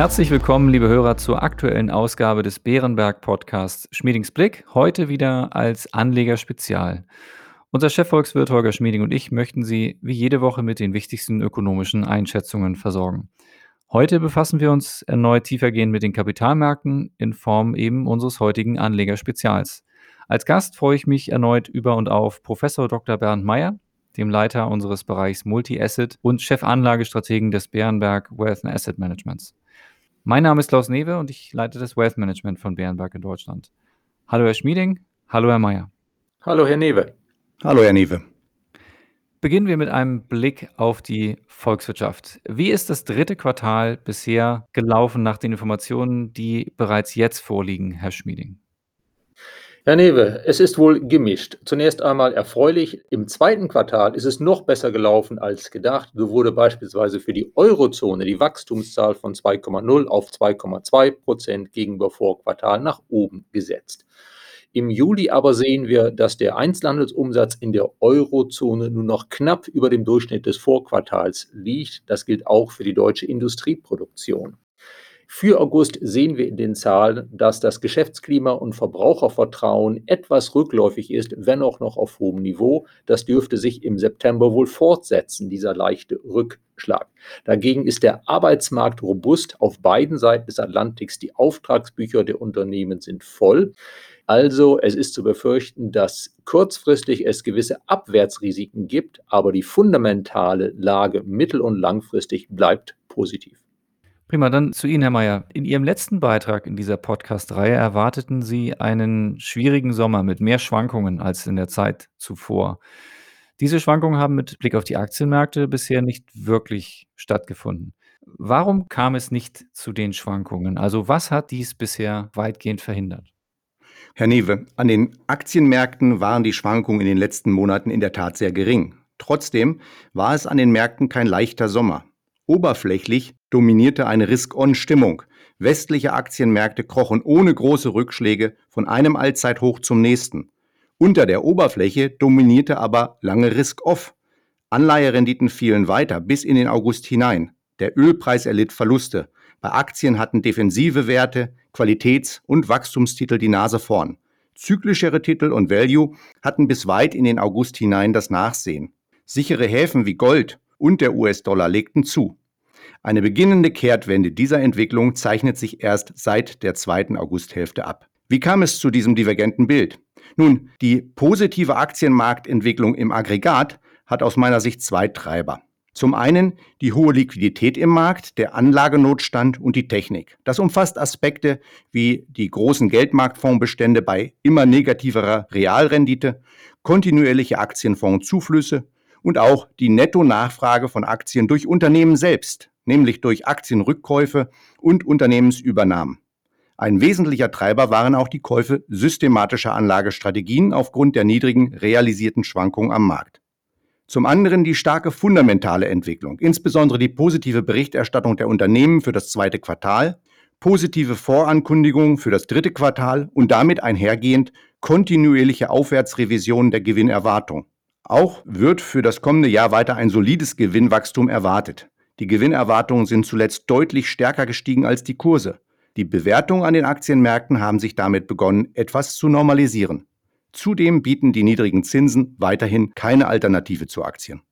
Herzlich willkommen, liebe Hörer, zur aktuellen Ausgabe des Bärenberg Podcasts Schmiedings Blick. Heute wieder als Anlegerspezial. Unser Chefvolkswirt Holger Schmieding und ich möchten Sie wie jede Woche mit den wichtigsten ökonomischen Einschätzungen versorgen. Heute befassen wir uns erneut tiefergehend mit den Kapitalmärkten in Form eben unseres heutigen Anlegerspezials. Als Gast freue ich mich erneut über und auf Professor Dr. Bernd Meyer, dem Leiter unseres Bereichs Multi-Asset und Chefanlagestrategen des Bärenberg Wealth and Asset Managements. Mein Name ist Klaus Newe und ich leite das Wealth Management von Bärenberg in Deutschland. Hallo Herr Schmieding, hallo Herr Meyer. Hallo Herr Newe. Hallo Herr Newe. Beginnen wir mit einem Blick auf die Volkswirtschaft. Wie ist das dritte Quartal bisher gelaufen nach den Informationen, die bereits jetzt vorliegen, Herr Schmieding? Herr Newe, es ist wohl gemischt. Zunächst einmal erfreulich. Im zweiten Quartal ist es noch besser gelaufen als gedacht. So wurde beispielsweise für die Eurozone die Wachstumszahl von 2,0 auf 2,2 Prozent gegenüber Vorquartal nach oben gesetzt. Im Juli aber sehen wir, dass der Einzelhandelsumsatz in der Eurozone nur noch knapp über dem Durchschnitt des Vorquartals liegt. Das gilt auch für die deutsche Industrieproduktion. Für August sehen wir in den Zahlen, dass das Geschäftsklima und Verbrauchervertrauen etwas rückläufig ist, wenn auch noch auf hohem Niveau. Das dürfte sich im September wohl fortsetzen, dieser leichte Rückschlag. Dagegen ist der Arbeitsmarkt robust auf beiden Seiten des Atlantiks. Die Auftragsbücher der Unternehmen sind voll. Also es ist zu befürchten, dass kurzfristig es gewisse Abwärtsrisiken gibt, aber die fundamentale Lage mittel- und langfristig bleibt positiv. Prima, dann zu Ihnen, Herr Mayer. In Ihrem letzten Beitrag in dieser Podcast-Reihe erwarteten Sie einen schwierigen Sommer mit mehr Schwankungen als in der Zeit zuvor. Diese Schwankungen haben mit Blick auf die Aktienmärkte bisher nicht wirklich stattgefunden. Warum kam es nicht zu den Schwankungen? Also was hat dies bisher weitgehend verhindert? Herr Newe, an den Aktienmärkten waren die Schwankungen in den letzten Monaten in der Tat sehr gering. Trotzdem war es an den Märkten kein leichter Sommer. Oberflächlich dominierte eine Risk-on-Stimmung. Westliche Aktienmärkte krochen ohne große Rückschläge von einem Allzeithoch zum nächsten. Unter der Oberfläche dominierte aber lange Risk-off. Anleiherenditen fielen weiter bis in den August hinein. Der Ölpreis erlitt Verluste. Bei Aktien hatten defensive Werte, Qualitäts- und Wachstumstitel die Nase vorn. Zyklischere Titel und Value hatten bis weit in den August hinein das Nachsehen. Sichere Häfen wie Gold und der US-Dollar legten zu. Eine beginnende Kehrtwende dieser Entwicklung zeichnet sich erst seit der zweiten Augusthälfte ab. Wie kam es zu diesem divergenten Bild? Nun, die positive Aktienmarktentwicklung im Aggregat hat aus meiner Sicht zwei Treiber. Zum einen die hohe Liquidität im Markt, der Anlagenotstand und die Technik. Das umfasst Aspekte wie die großen Geldmarktfondsbestände bei immer negativerer Realrendite, kontinuierliche Aktienfondszuflüsse und auch die Netto-Nachfrage von Aktien durch Unternehmen selbst, nämlich durch Aktienrückkäufe und Unternehmensübernahmen. Ein wesentlicher Treiber waren auch die Käufe systematischer Anlagestrategien aufgrund der niedrigen realisierten Schwankungen am Markt. Zum anderen die starke fundamentale Entwicklung, insbesondere die positive Berichterstattung der Unternehmen für das zweite Quartal, positive Vorankündigungen für das dritte Quartal und damit einhergehend kontinuierliche Aufwärtsrevisionen der Gewinnerwartung. Auch wird für das kommende Jahr weiter ein solides Gewinnwachstum erwartet. Die Gewinnerwartungen sind zuletzt deutlich stärker gestiegen als die Kurse. Die Bewertungen an den Aktienmärkten haben sich damit begonnen, etwas zu normalisieren. Zudem bieten die niedrigen Zinsen weiterhin keine Alternative zu Aktien.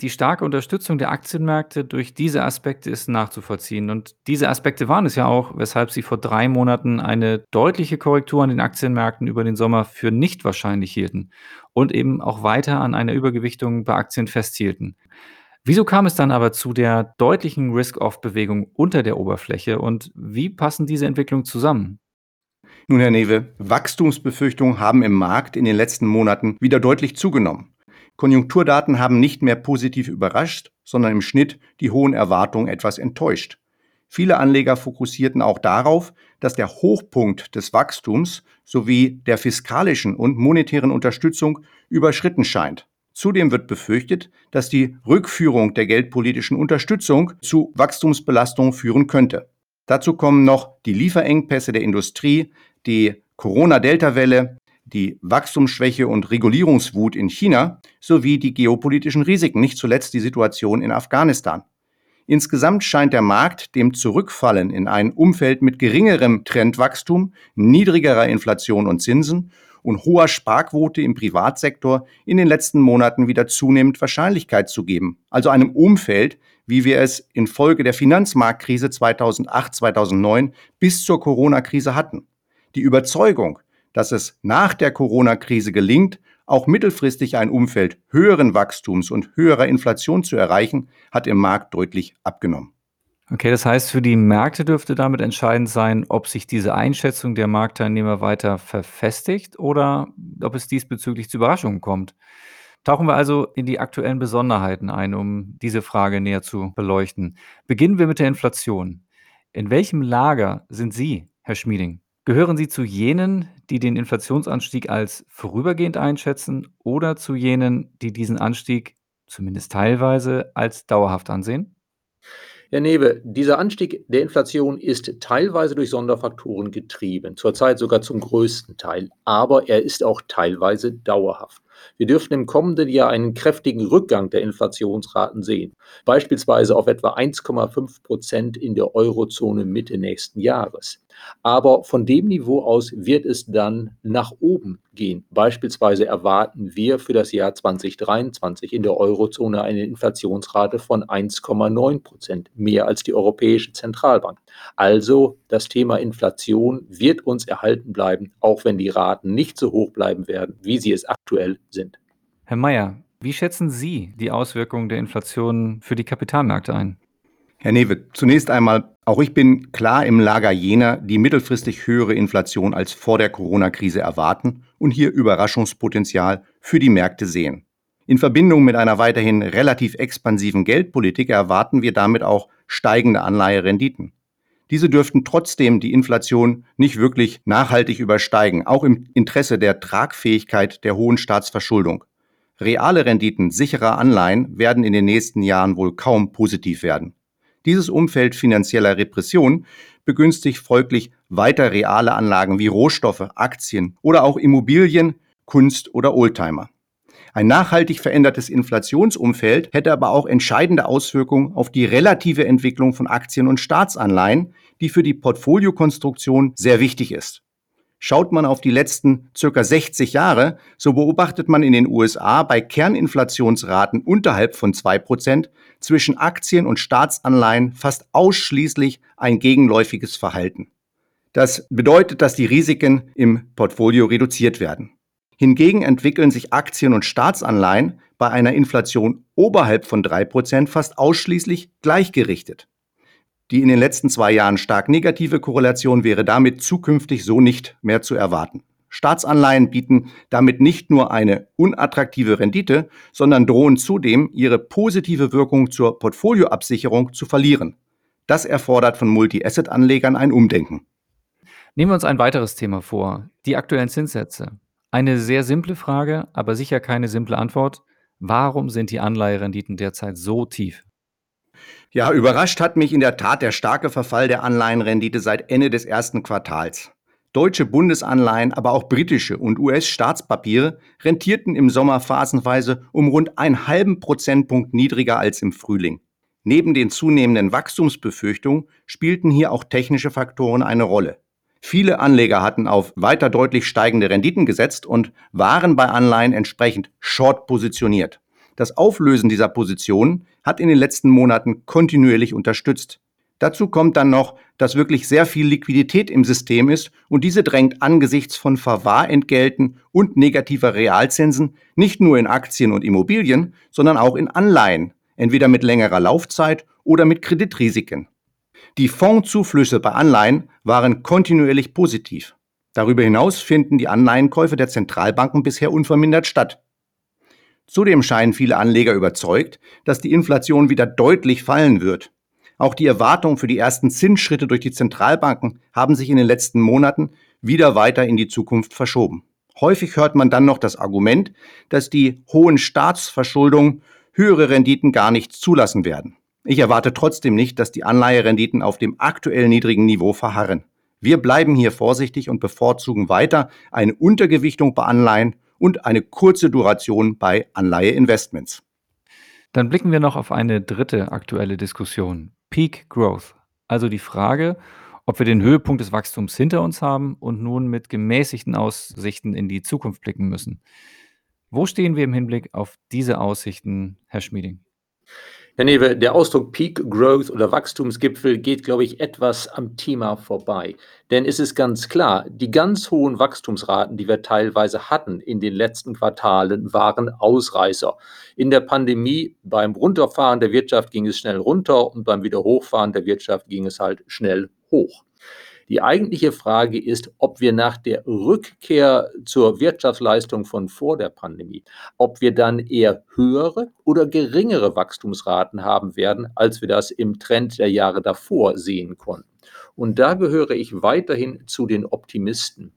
Die starke Unterstützung der Aktienmärkte durch diese Aspekte ist nachzuvollziehen. Und diese Aspekte waren es ja auch, weshalb sie vor drei Monaten eine deutliche Korrektur an den Aktienmärkten über den Sommer für nicht wahrscheinlich hielten und eben auch weiter an einer Übergewichtung bei Aktien festhielten. Wieso kam es dann aber zu der deutlichen Risk-Off-Bewegung unter der Oberfläche und wie passen diese Entwicklungen zusammen? Nun, Herr Newe, Wachstumsbefürchtungen haben im Markt in den letzten Monaten wieder deutlich zugenommen. Konjunkturdaten haben nicht mehr positiv überrascht, sondern im Schnitt die hohen Erwartungen etwas enttäuscht. Viele Anleger fokussierten auch darauf, dass der Hochpunkt des Wachstums sowie der fiskalischen und monetären Unterstützung überschritten scheint. Zudem wird befürchtet, dass die Rückführung der geldpolitischen Unterstützung zu Wachstumsbelastungen führen könnte. Dazu kommen noch die Lieferengpässe der Industrie, die Corona-Delta-Welle, die Wachstumsschwäche und Regulierungswut in China sowie die geopolitischen Risiken, nicht zuletzt die Situation in Afghanistan. Insgesamt scheint der Markt dem Zurückfallen in ein Umfeld mit geringerem Trendwachstum, niedrigerer Inflation und Zinsen und hoher Sparquote im Privatsektor in den letzten Monaten wieder zunehmend Wahrscheinlichkeit zu geben. Also einem Umfeld, wie wir es infolge der Finanzmarktkrise 2008, 2009 bis zur Corona-Krise hatten. Die Überzeugung, dass es nach der Corona-Krise gelingt, auch mittelfristig ein Umfeld höheren Wachstums und höherer Inflation zu erreichen, hat im Markt deutlich abgenommen. Okay, das heißt, für die Märkte dürfte damit entscheidend sein, ob sich diese Einschätzung der Marktteilnehmer weiter verfestigt oder ob es diesbezüglich zu Überraschungen kommt. Tauchen wir also in die aktuellen Besonderheiten ein, um diese Frage näher zu beleuchten. Beginnen wir mit der Inflation. In welchem Lager sind Sie, Herr Schmieding? Gehören Sie zu jenen, die den Inflationsanstieg als vorübergehend einschätzen oder zu jenen, die diesen Anstieg zumindest teilweise als dauerhaft ansehen? Herr Newe, dieser Anstieg der Inflation ist teilweise durch Sonderfaktoren getrieben, zurzeit sogar zum größten Teil, aber er ist auch teilweise dauerhaft. Wir dürften im kommenden Jahr einen kräftigen Rückgang der Inflationsraten sehen, beispielsweise auf etwa 1,5 Prozent in der Eurozone Mitte nächsten Jahres. Aber von dem Niveau aus wird es dann nach oben gehen. Beispielsweise erwarten wir für das Jahr 2023 in der Eurozone eine Inflationsrate von 1,9 Prozent, mehr als die Europäische Zentralbank. Also das Thema Inflation wird uns erhalten bleiben, auch wenn die Raten nicht so hoch bleiben werden, wie sie es aktuell sind. Herr Mayer, wie schätzen Sie die Auswirkungen der Inflation für die Kapitalmärkte ein? Herr Newe, zunächst einmal, auch ich bin klar im Lager jener, die mittelfristig höhere Inflation als vor der Corona-Krise erwarten und hier Überraschungspotenzial für die Märkte sehen. In Verbindung mit einer weiterhin relativ expansiven Geldpolitik erwarten wir damit auch steigende Anleiherenditen. Diese dürften trotzdem die Inflation nicht wirklich nachhaltig übersteigen, auch im Interesse der Tragfähigkeit der hohen Staatsverschuldung. Reale Renditen sicherer Anleihen werden in den nächsten Jahren wohl kaum positiv werden. Dieses Umfeld finanzieller Repression begünstigt folglich weiter reale Anlagen wie Rohstoffe, Aktien oder auch Immobilien, Kunst oder Oldtimer. Ein nachhaltig verändertes Inflationsumfeld hätte aber auch entscheidende Auswirkungen auf die relative Entwicklung von Aktien und Staatsanleihen, die für die Portfoliokonstruktion sehr wichtig ist. Schaut man auf die letzten circa 60 Jahre, so beobachtet man in den USA bei Kerninflationsraten unterhalb von 2% zwischen Aktien und Staatsanleihen fast ausschließlich ein gegenläufiges Verhalten. Das bedeutet, dass die Risiken im Portfolio reduziert werden. Hingegen entwickeln sich Aktien und Staatsanleihen bei einer Inflation oberhalb von 3% fast ausschließlich gleichgerichtet. Die in den letzten zwei Jahren stark negative Korrelation wäre damit zukünftig so nicht mehr zu erwarten. Staatsanleihen bieten damit nicht nur eine unattraktive Rendite, sondern drohen zudem, ihre positive Wirkung zur Portfolioabsicherung zu verlieren. Das erfordert von Multi-Asset-Anlegern ein Umdenken. Nehmen wir uns ein weiteres Thema vor, die aktuellen Zinssätze. Eine sehr simple Frage, aber sicher keine simple Antwort. Warum sind die Anleiherenditen derzeit so tief? Ja, überrascht hat mich in der Tat der starke Verfall der Anleihenrendite seit Ende des ersten Quartals. Deutsche Bundesanleihen, aber auch britische und US-Staatspapiere rentierten im Sommer phasenweise um rund einen halben Prozentpunkt niedriger als im Frühling. Neben den zunehmenden Wachstumsbefürchtungen spielten hier auch technische Faktoren eine Rolle. Viele Anleger hatten auf weiter deutlich steigende Renditen gesetzt und waren bei Anleihen entsprechend short positioniert. Das Auflösen dieser Positionen hat in den letzten Monaten kontinuierlich unterstützt. Dazu kommt dann noch, dass wirklich sehr viel Liquidität im System ist und diese drängt angesichts von Verwahrentgelten und negativer Realzinsen nicht nur in Aktien und Immobilien, sondern auch in Anleihen, entweder mit längerer Laufzeit oder mit Kreditrisiken. Die Fondszuflüsse bei Anleihen waren kontinuierlich positiv. Darüber hinaus finden die Anleihenkäufe der Zentralbanken bisher unvermindert statt. Zudem scheinen viele Anleger überzeugt, dass die Inflation wieder deutlich fallen wird. Auch die Erwartungen für die ersten Zinsschritte durch die Zentralbanken haben sich in den letzten Monaten wieder weiter in die Zukunft verschoben. Häufig hört man dann noch das Argument, dass die hohen Staatsverschuldungen höhere Renditen gar nicht zulassen werden. Ich erwarte trotzdem nicht, dass die Anleiherenditen auf dem aktuell niedrigen Niveau verharren. Wir bleiben hier vorsichtig und bevorzugen weiter eine Untergewichtung bei Anleihen und eine kurze Duration bei Anleiheinvestments. Dann blicken wir noch auf eine dritte aktuelle Diskussion, Peak Growth. Also die Frage, ob wir den Höhepunkt des Wachstums hinter uns haben und nun mit gemäßigten Aussichten in die Zukunft blicken müssen. Wo stehen wir im Hinblick auf diese Aussichten, Herr Schmieding? Herr Newe, der Ausdruck Peak Growth oder Wachstumsgipfel geht, glaube ich, etwas am Thema vorbei. Denn es ist ganz klar, die ganz hohen Wachstumsraten, die wir teilweise hatten in den letzten Quartalen, waren Ausreißer. In der Pandemie beim Runterfahren der Wirtschaft ging es schnell runter und beim Wiederhochfahren der Wirtschaft ging es halt schnell hoch. Die eigentliche Frage ist, ob wir nach der Rückkehr zur Wirtschaftsleistung von vor der Pandemie, ob wir dann eher höhere oder geringere Wachstumsraten haben werden, als wir das im Trend der Jahre davor sehen konnten. Und da gehöre ich weiterhin zu den Optimisten.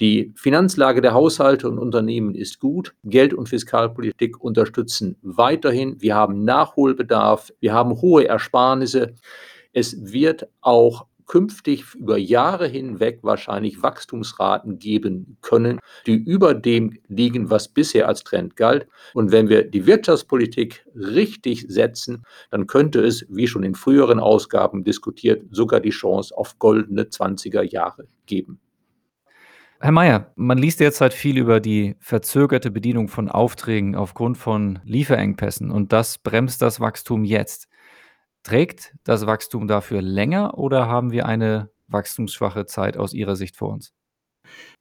Die Finanzlage der Haushalte und Unternehmen ist gut. Geld- und Fiskalpolitik unterstützen weiterhin. Wir haben Nachholbedarf. Wir haben hohe Ersparnisse. Es wird auch künftig über Jahre hinweg wahrscheinlich Wachstumsraten geben können, die über dem liegen, was bisher als Trend galt. Und wenn wir die Wirtschaftspolitik richtig setzen, dann könnte es, wie schon in früheren Ausgaben diskutiert, sogar die Chance auf goldene 20er Jahre geben. Herr Mayer, man liest derzeit viel über die verzögerte Bedienung von Aufträgen aufgrund von Lieferengpässen und das bremst das Wachstum jetzt. Trägt das Wachstum dafür länger oder haben wir eine wachstumsschwache Zeit aus Ihrer Sicht vor uns?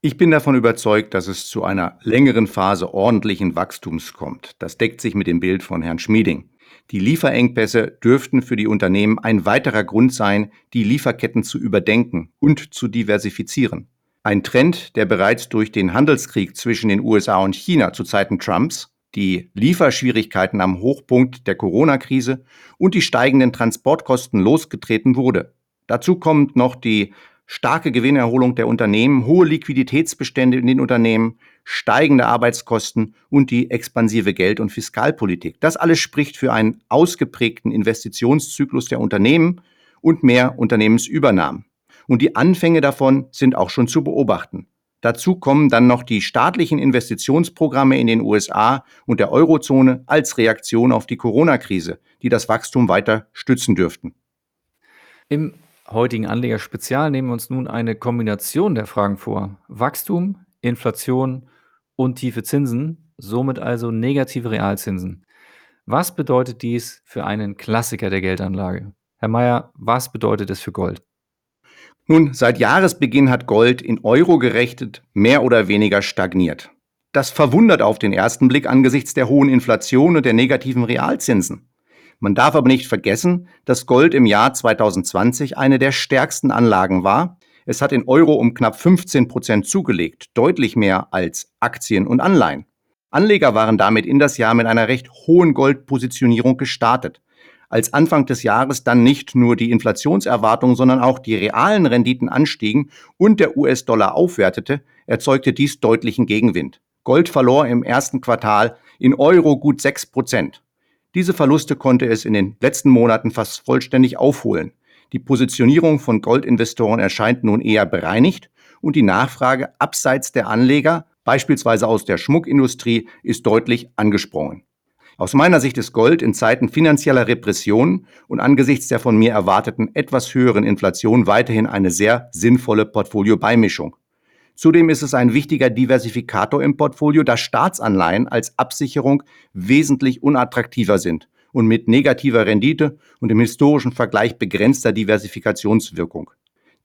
Ich bin davon überzeugt, dass es zu einer längeren Phase ordentlichen Wachstums kommt. Das deckt sich mit dem Bild von Herrn Schmieding. Die Lieferengpässe dürften für die Unternehmen ein weiterer Grund sein, die Lieferketten zu überdenken und zu diversifizieren. Ein Trend, der bereits durch den Handelskrieg zwischen den USA und China zu Zeiten Trumps die Lieferschwierigkeiten am Hochpunkt der Corona-Krise und die steigenden Transportkosten losgetreten wurde. Dazu kommt noch die starke Gewinnerholung der Unternehmen, hohe Liquiditätsbestände in den Unternehmen, steigende Arbeitskosten und die expansive Geld- und Fiskalpolitik. Das alles spricht für einen ausgeprägten Investitionszyklus der Unternehmen und mehr Unternehmensübernahmen. Und die Anfänge davon sind auch schon zu beobachten. Dazu kommen dann noch die staatlichen Investitionsprogramme in den USA und der Eurozone als Reaktion auf die Corona-Krise, die das Wachstum weiter stützen dürften. Im heutigen Anlegerspezial nehmen wir uns nun eine Kombination der Fragen vor. Wachstum, Inflation und tiefe Zinsen, somit also negative Realzinsen. Was bedeutet dies für einen Klassiker der Geldanlage? Herr Mayer, was bedeutet es für Gold? Nun, seit Jahresbeginn hat Gold in Euro gerechnet mehr oder weniger stagniert. Das verwundert auf den ersten Blick angesichts der hohen Inflation und der negativen Realzinsen. Man darf aber nicht vergessen, dass Gold im Jahr 2020 eine der stärksten Anlagen war. Es hat in Euro um knapp 15 Prozent zugelegt, deutlich mehr als Aktien und Anleihen. Anleger waren damit in das Jahr mit einer recht hohen Goldpositionierung gestartet als Anfang des Jahres dann nicht nur die Inflationserwartungen, sondern auch die realen Renditen anstiegen und der US-Dollar aufwertete, erzeugte dies deutlichen Gegenwind. Gold verlor im ersten Quartal in Euro gut 6 Prozent. Diese Verluste konnte es in den letzten Monaten fast vollständig aufholen. Die Positionierung von Goldinvestoren erscheint nun eher bereinigt und die Nachfrage abseits der Anleger, beispielsweise aus der Schmuckindustrie, ist deutlich angesprungen. Aus meiner Sicht ist Gold in Zeiten finanzieller Repression und angesichts der von mir erwarteten etwas höheren Inflation weiterhin eine sehr sinnvolle Portfoliobeimischung. Zudem ist es ein wichtiger Diversifikator im Portfolio, da Staatsanleihen als Absicherung wesentlich unattraktiver sind und mit negativer Rendite und im historischen Vergleich begrenzter Diversifikationswirkung.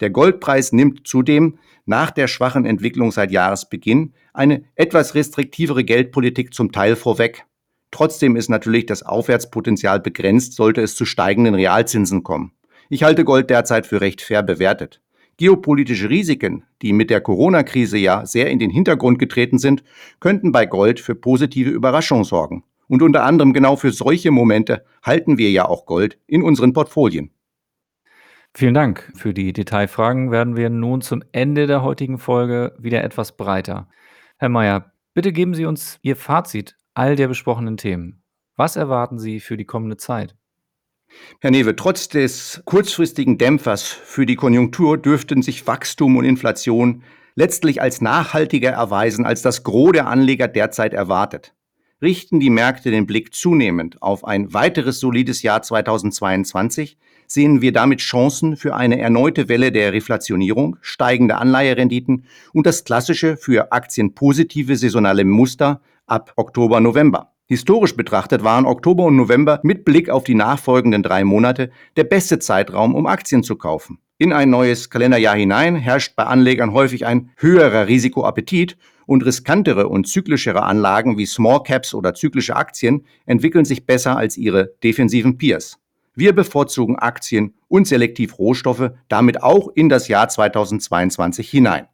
Der Goldpreis nimmt zudem nach der schwachen Entwicklung seit Jahresbeginn eine etwas restriktivere Geldpolitik zum Teil vorweg. Trotzdem ist natürlich das Aufwärtspotenzial begrenzt, sollte es zu steigenden Realzinsen kommen. Ich halte Gold derzeit für recht fair bewertet. Geopolitische Risiken, die mit der Corona-Krise ja sehr in den Hintergrund getreten sind, könnten bei Gold für positive Überraschungen sorgen. Und unter anderem genau für solche Momente halten wir ja auch Gold in unseren Portfolien. Vielen Dank. Für die Detailfragen werden wir nun zum Ende der heutigen Folge wieder etwas breiter. Herr Mayer, bitte geben Sie uns Ihr Fazit all der besprochenen Themen. Was erwarten Sie für die kommende Zeit? Herr Newe, trotz des kurzfristigen Dämpfers für die Konjunktur dürften sich Wachstum und Inflation letztlich als nachhaltiger erweisen, als das Gros der Anleger derzeit erwartet. Richten die Märkte den Blick zunehmend auf ein weiteres solides Jahr 2022, sehen wir damit Chancen für eine erneute Welle der Reflationierung, steigende Anleiherenditen und das klassische für Aktien positive saisonale Muster ab Oktober, November. Historisch betrachtet waren Oktober und November mit Blick auf die nachfolgenden drei Monate der beste Zeitraum, um Aktien zu kaufen. In ein neues Kalenderjahr hinein herrscht bei Anlegern häufig ein höherer Risikoappetit und riskantere und zyklischere Anlagen wie Small Caps oder zyklische Aktien entwickeln sich besser als ihre defensiven Peers. Wir bevorzugen Aktien und selektiv Rohstoffe damit auch in das Jahr 2022 hinein.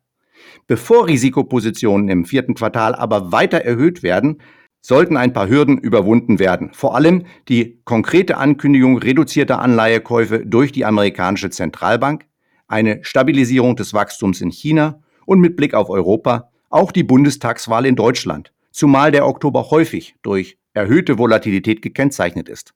Bevor Risikopositionen im vierten Quartal aber weiter erhöht werden, sollten ein paar Hürden überwunden werden. Vor allem die konkrete Ankündigung reduzierter Anleihekäufe durch die amerikanische Zentralbank, eine Stabilisierung des Wachstums in China und mit Blick auf Europa auch die Bundestagswahl in Deutschland, zumal der Oktober häufig durch erhöhte Volatilität gekennzeichnet ist.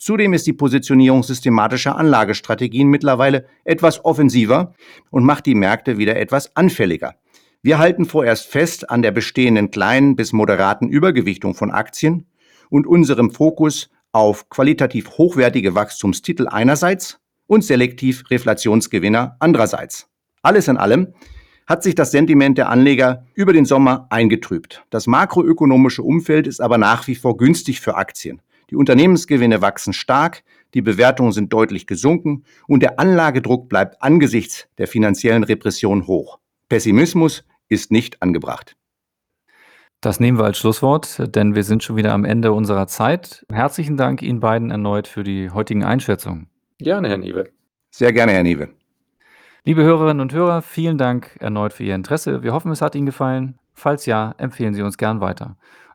Zudem ist die Positionierung systematischer Anlagestrategien mittlerweile etwas offensiver und macht die Märkte wieder etwas anfälliger. Wir halten vorerst fest an der bestehenden kleinen bis moderaten Übergewichtung von Aktien und unserem Fokus auf qualitativ hochwertige Wachstumstitel einerseits und selektiv Reflationsgewinner andererseits. Alles in allem hat sich das Sentiment der Anleger über den Sommer eingetrübt. Das makroökonomische Umfeld ist aber nach wie vor günstig für Aktien. Die Unternehmensgewinne wachsen stark, die Bewertungen sind deutlich gesunken und der Anlagedruck bleibt angesichts der finanziellen Repression hoch. Pessimismus ist nicht angebracht. Das nehmen wir als Schlusswort, denn wir sind schon wieder am Ende unserer Zeit. Herzlichen Dank Ihnen beiden erneut für die heutigen Einschätzungen. Gerne, Herr Niewe. Sehr gerne, Herr Niewe. Liebe Hörerinnen und Hörer, vielen Dank erneut für Ihr Interesse. Wir hoffen, es hat Ihnen gefallen. Falls ja, empfehlen Sie uns gern weiter.